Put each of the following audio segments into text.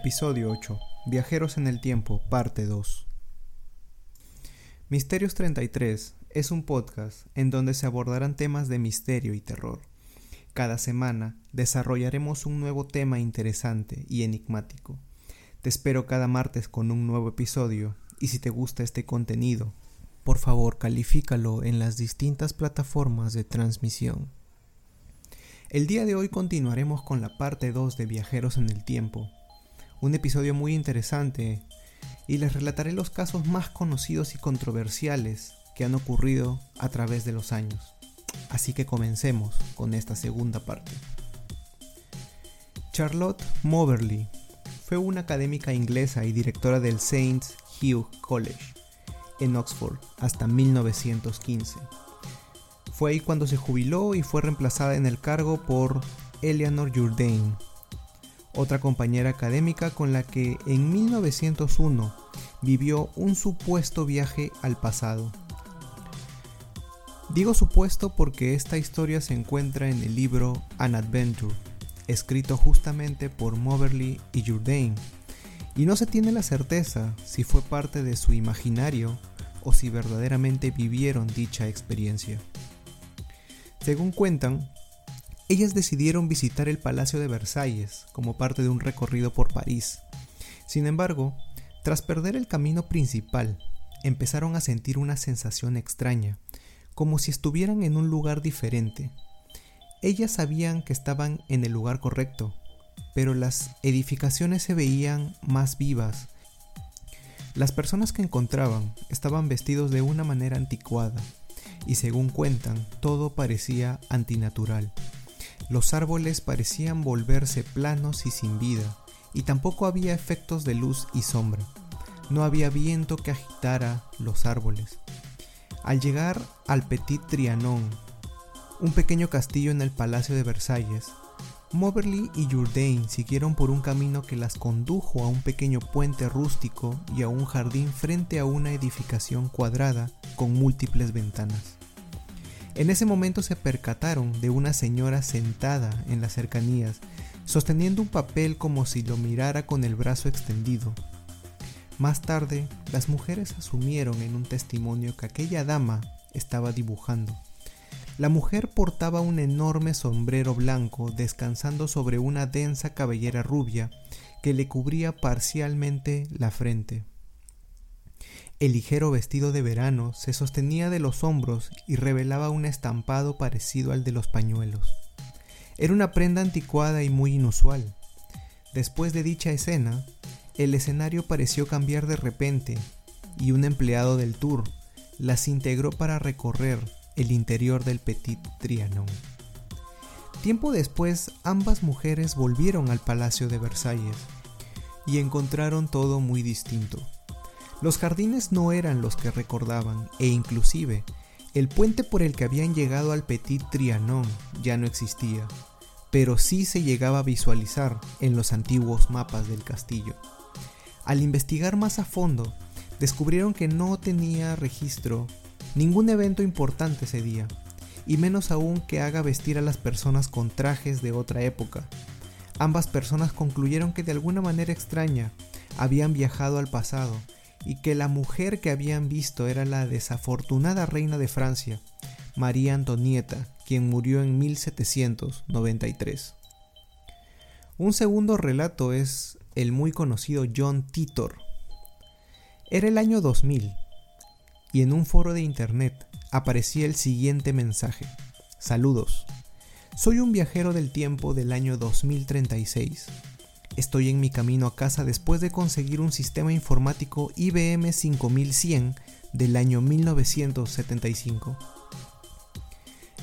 Episodio 8. Viajeros en el Tiempo, parte 2. Misterios 33 es un podcast en donde se abordarán temas de misterio y terror. Cada semana desarrollaremos un nuevo tema interesante y enigmático. Te espero cada martes con un nuevo episodio y si te gusta este contenido, por favor califícalo en las distintas plataformas de transmisión. El día de hoy continuaremos con la parte 2 de Viajeros en el Tiempo, un episodio muy interesante y les relataré los casos más conocidos y controversiales que han ocurrido a través de los años. Así que comencemos con esta segunda parte. Charlotte Moberly fue una académica inglesa y directora del St. Hugh College en Oxford hasta 1915. Fue ahí cuando se jubiló y fue reemplazada en el cargo por Eleanor Jourdain, otra compañera académica con la que en 1901 vivió un supuesto viaje al pasado. Digo supuesto porque esta historia se encuentra en el libro An Adventure, escrito justamente por Moberly y Jourdain, y no se tiene la certeza si fue parte de su imaginario o si verdaderamente vivieron dicha experiencia. Según cuentan, ellas decidieron visitar el Palacio de Versalles como parte de un recorrido por París. Sin embargo, tras perder el camino principal, empezaron a sentir una sensación extraña, como si estuvieran en un lugar diferente. Ellas sabían que estaban en el lugar correcto, pero las edificaciones se veían más vivas. Las personas que encontraban estaban vestidos de una manera anticuada, y según cuentan, todo parecía antinatural. Los árboles parecían volverse planos y sin vida, y tampoco había efectos de luz y sombra. No había viento que agitara los árboles. Al llegar al Petit Trianon, un pequeño castillo en el Palacio de Versalles, Moberly y Jourdain siguieron por un camino que las condujo a un pequeño puente rústico y a un jardín frente a una edificación cuadrada con múltiples ventanas. En ese momento se percataron de una señora sentada en las cercanías, sosteniendo un papel como si lo mirara con el brazo extendido. Más tarde, las mujeres asumieron en un testimonio que aquella dama estaba dibujando. La mujer portaba un enorme sombrero blanco descansando sobre una densa cabellera rubia que le cubría parcialmente la frente. El ligero vestido de verano se sostenía de los hombros y revelaba un estampado parecido al de los pañuelos. Era una prenda anticuada y muy inusual. Después de dicha escena, el escenario pareció cambiar de repente y un empleado del tour las integró para recorrer el interior del Petit Trianon. Tiempo después, ambas mujeres volvieron al Palacio de Versalles y encontraron todo muy distinto. Los jardines no eran los que recordaban e inclusive el puente por el que habían llegado al Petit Trianon ya no existía, pero sí se llegaba a visualizar en los antiguos mapas del castillo. Al investigar más a fondo, descubrieron que no tenía registro ningún evento importante ese día, y menos aún que haga vestir a las personas con trajes de otra época. Ambas personas concluyeron que de alguna manera extraña habían viajado al pasado y que la mujer que habían visto era la desafortunada reina de Francia, María Antonieta, quien murió en 1793. Un segundo relato es el muy conocido John Titor. Era el año 2000 y en un foro de internet aparecía el siguiente mensaje. Saludos. Soy un viajero del tiempo del año 2036 Estoy en mi camino a casa después de conseguir un sistema informático IBM 5100 del año 1975.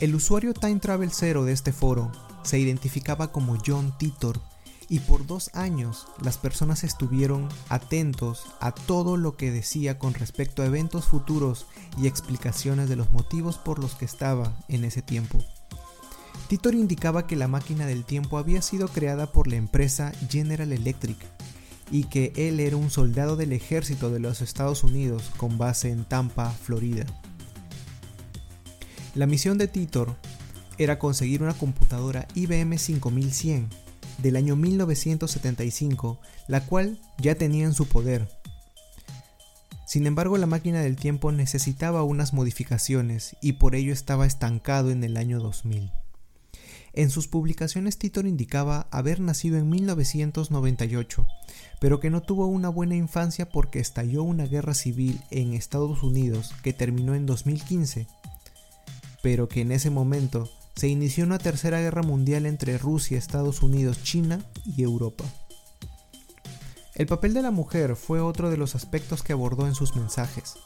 El usuario Time Travel 0 de este foro se identificaba como John Titor y por dos años las personas estuvieron atentos a todo lo que decía con respecto a eventos futuros y explicaciones de los motivos por los que estaba en ese tiempo. Titor indicaba que la máquina del tiempo había sido creada por la empresa General Electric y que él era un soldado del ejército de los Estados Unidos con base en Tampa, Florida. La misión de Titor era conseguir una computadora IBM 5100 del año 1975, la cual ya tenía en su poder. Sin embargo, la máquina del tiempo necesitaba unas modificaciones y por ello estaba estancado en el año 2000. En sus publicaciones Titor indicaba haber nacido en 1998, pero que no tuvo una buena infancia porque estalló una guerra civil en Estados Unidos que terminó en 2015, pero que en ese momento se inició una tercera guerra mundial entre Rusia, Estados Unidos, China y Europa. El papel de la mujer fue otro de los aspectos que abordó en sus mensajes.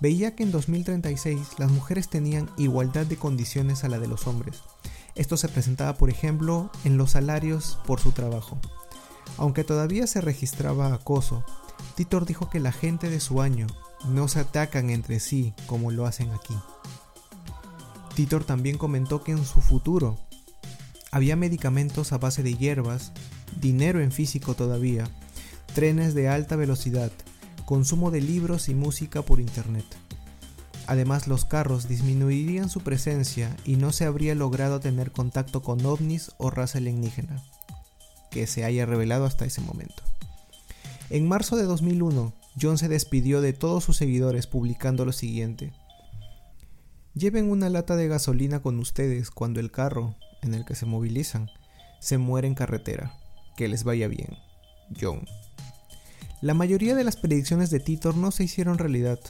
Veía que en 2036 las mujeres tenían igualdad de condiciones a la de los hombres. Esto se presentaba, por ejemplo, en los salarios por su trabajo. Aunque todavía se registraba acoso, Titor dijo que la gente de su año no se atacan entre sí como lo hacen aquí. Titor también comentó que en su futuro había medicamentos a base de hierbas, dinero en físico todavía, trenes de alta velocidad, consumo de libros y música por internet. Además, los carros disminuirían su presencia y no se habría logrado tener contacto con ovnis o raza alienígena, que se haya revelado hasta ese momento. En marzo de 2001, John se despidió de todos sus seguidores publicando lo siguiente. Lleven una lata de gasolina con ustedes cuando el carro, en el que se movilizan, se muere en carretera. Que les vaya bien. John. La mayoría de las predicciones de Titor no se hicieron realidad,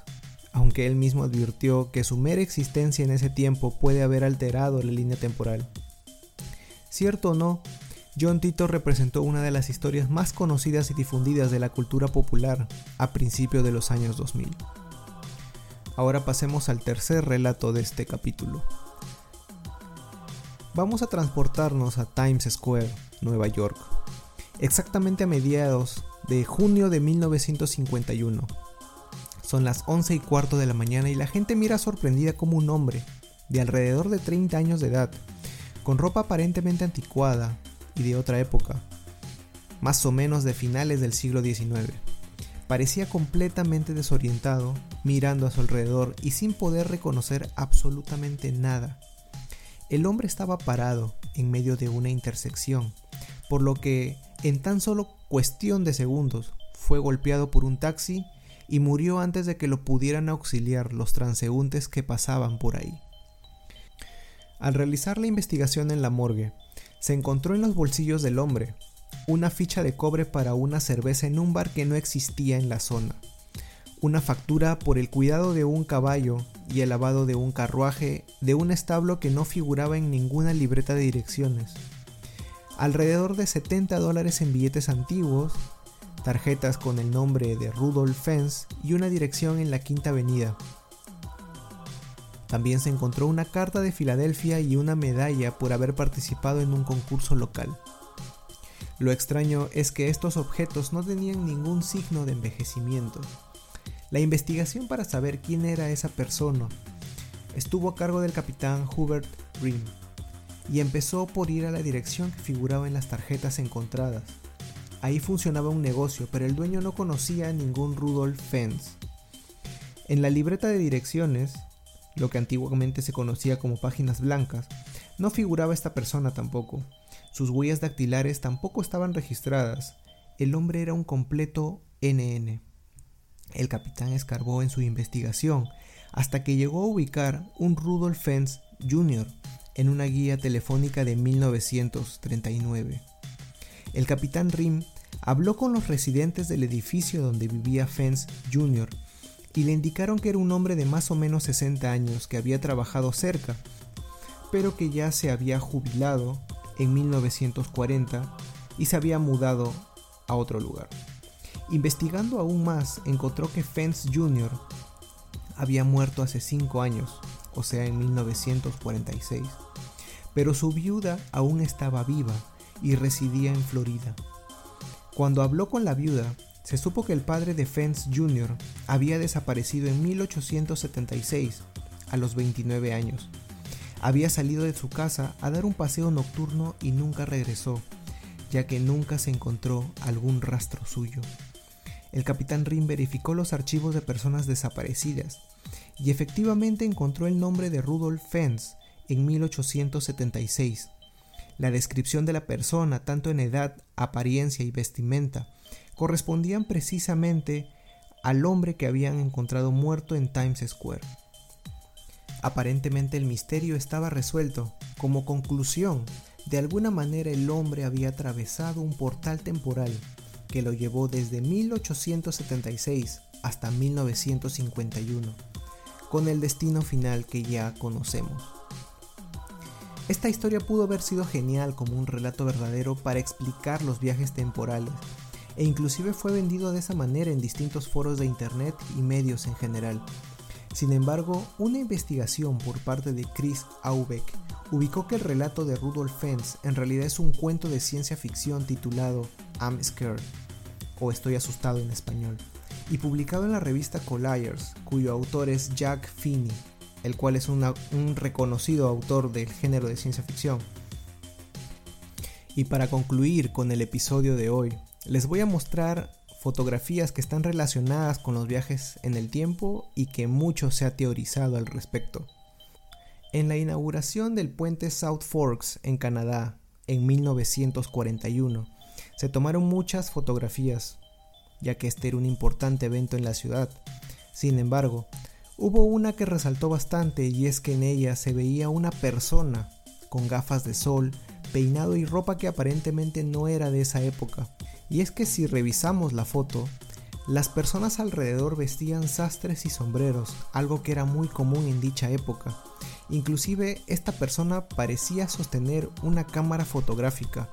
aunque él mismo advirtió que su mera existencia en ese tiempo puede haber alterado la línea temporal. Cierto o no, John Titor representó una de las historias más conocidas y difundidas de la cultura popular a principios de los años 2000. Ahora pasemos al tercer relato de este capítulo. Vamos a transportarnos a Times Square, Nueva York, exactamente a mediados de junio de 1951. Son las 11 y cuarto de la mañana y la gente mira sorprendida como un hombre, de alrededor de 30 años de edad, con ropa aparentemente anticuada y de otra época, más o menos de finales del siglo XIX Parecía completamente desorientado, mirando a su alrededor y sin poder reconocer absolutamente nada. El hombre estaba parado en medio de una intersección, por lo que en tan solo cuestión de segundos fue golpeado por un taxi y murió antes de que lo pudieran auxiliar los transeúntes que pasaban por ahí. Al realizar la investigación en la morgue, se encontró en los bolsillos del hombre una ficha de cobre para una cerveza en un bar que no existía en la zona, una factura por el cuidado de un caballo y el lavado de un carruaje de un establo que no figuraba en ninguna libreta de direcciones, alrededor de 70 dólares en billetes antiguos, tarjetas con el nombre de Rudolf Fens y una dirección en la Quinta Avenida. También se encontró una carta de Filadelfia y una medalla por haber participado en un concurso local. Lo extraño es que estos objetos no tenían ningún signo de envejecimiento. La investigación para saber quién era esa persona estuvo a cargo del capitán Hubert Grimm y empezó por ir a la dirección que figuraba en las tarjetas encontradas. Ahí funcionaba un negocio, pero el dueño no conocía a ningún Rudolf Fens. En la libreta de direcciones, lo que antiguamente se conocía como páginas blancas, no figuraba esta persona tampoco. Sus huellas dactilares tampoco estaban registradas. El hombre era un completo NN. El capitán escarbó en su investigación hasta que llegó a ubicar un Rudolf Fens Jr. en una guía telefónica de 1939. El capitán Rim habló con los residentes del edificio donde vivía Fens Jr. y le indicaron que era un hombre de más o menos 60 años que había trabajado cerca, pero que ya se había jubilado en 1940 y se había mudado a otro lugar. Investigando aún más, encontró que Fence Jr. había muerto hace 5 años, o sea, en 1946, pero su viuda aún estaba viva y residía en Florida. Cuando habló con la viuda, se supo que el padre de Fence Jr. había desaparecido en 1876, a los 29 años, había salido de su casa a dar un paseo nocturno y nunca regresó, ya que nunca se encontró algún rastro suyo. El capitán Rim verificó los archivos de personas desaparecidas y efectivamente encontró el nombre de Rudolf Fens en 1876. La descripción de la persona, tanto en edad, apariencia y vestimenta, correspondían precisamente al hombre que habían encontrado muerto en Times Square. Aparentemente el misterio estaba resuelto. Como conclusión, de alguna manera el hombre había atravesado un portal temporal que lo llevó desde 1876 hasta 1951, con el destino final que ya conocemos. Esta historia pudo haber sido genial como un relato verdadero para explicar los viajes temporales, e inclusive fue vendido de esa manera en distintos foros de internet y medios en general. Sin embargo, una investigación por parte de Chris Aubeck ubicó que el relato de Rudolf Fentz en realidad es un cuento de ciencia ficción titulado I'm Scared, o Estoy asustado en español, y publicado en la revista Colliers, cuyo autor es Jack Finney, el cual es un reconocido autor del género de ciencia ficción. Y para concluir con el episodio de hoy, les voy a mostrar fotografías que están relacionadas con los viajes en el tiempo y que mucho se ha teorizado al respecto. En la inauguración del puente South Forks en Canadá en 1941, se tomaron muchas fotografías, ya que este era un importante evento en la ciudad. Sin embargo, hubo una que resaltó bastante y es que en ella se veía una persona con gafas de sol, peinado y ropa que aparentemente no era de esa época. Y es que si revisamos la foto, las personas alrededor vestían sastres y sombreros, algo que era muy común en dicha época. Inclusive esta persona parecía sostener una cámara fotográfica.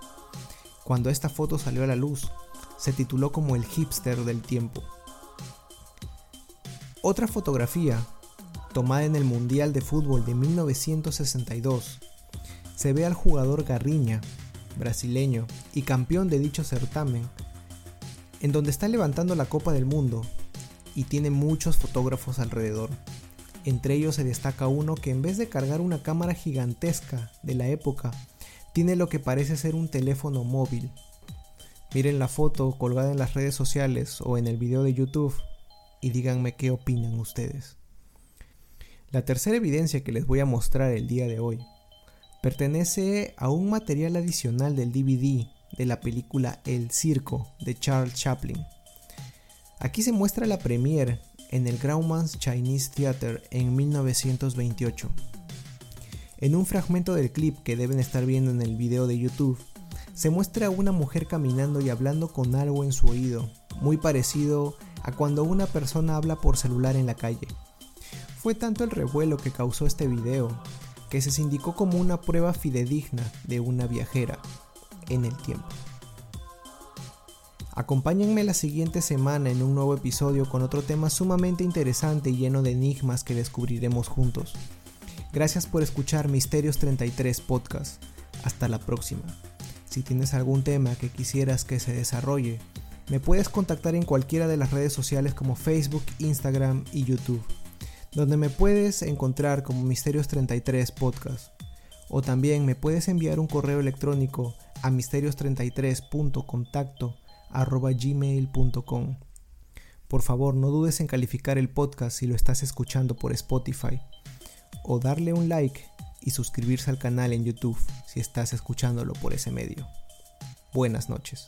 Cuando esta foto salió a la luz, se tituló como el hipster del tiempo. Otra fotografía, tomada en el Mundial de Fútbol de 1962, se ve al jugador Garriña brasileño y campeón de dicho certamen, en donde está levantando la Copa del Mundo y tiene muchos fotógrafos alrededor. Entre ellos se destaca uno que en vez de cargar una cámara gigantesca de la época, tiene lo que parece ser un teléfono móvil. Miren la foto colgada en las redes sociales o en el video de YouTube y díganme qué opinan ustedes. La tercera evidencia que les voy a mostrar el día de hoy pertenece a un material adicional del DVD de la película El Circo de Charles Chaplin. Aquí se muestra la premiere en el Grauman's Chinese Theater en 1928. En un fragmento del clip que deben estar viendo en el video de YouTube, se muestra a una mujer caminando y hablando con algo en su oído, muy parecido a cuando una persona habla por celular en la calle. Fue tanto el revuelo que causó este video que se indicó como una prueba fidedigna de una viajera en el tiempo. Acompáñenme la siguiente semana en un nuevo episodio con otro tema sumamente interesante y lleno de enigmas que descubriremos juntos. Gracias por escuchar Misterios 33 Podcast. Hasta la próxima. Si tienes algún tema que quisieras que se desarrolle, me puedes contactar en cualquiera de las redes sociales como Facebook, Instagram y YouTube donde me puedes encontrar como Misterios33 Podcast. O también me puedes enviar un correo electrónico a misterios33.contacto gmail.com. Por favor, no dudes en calificar el podcast si lo estás escuchando por Spotify. O darle un like y suscribirse al canal en YouTube si estás escuchándolo por ese medio. Buenas noches.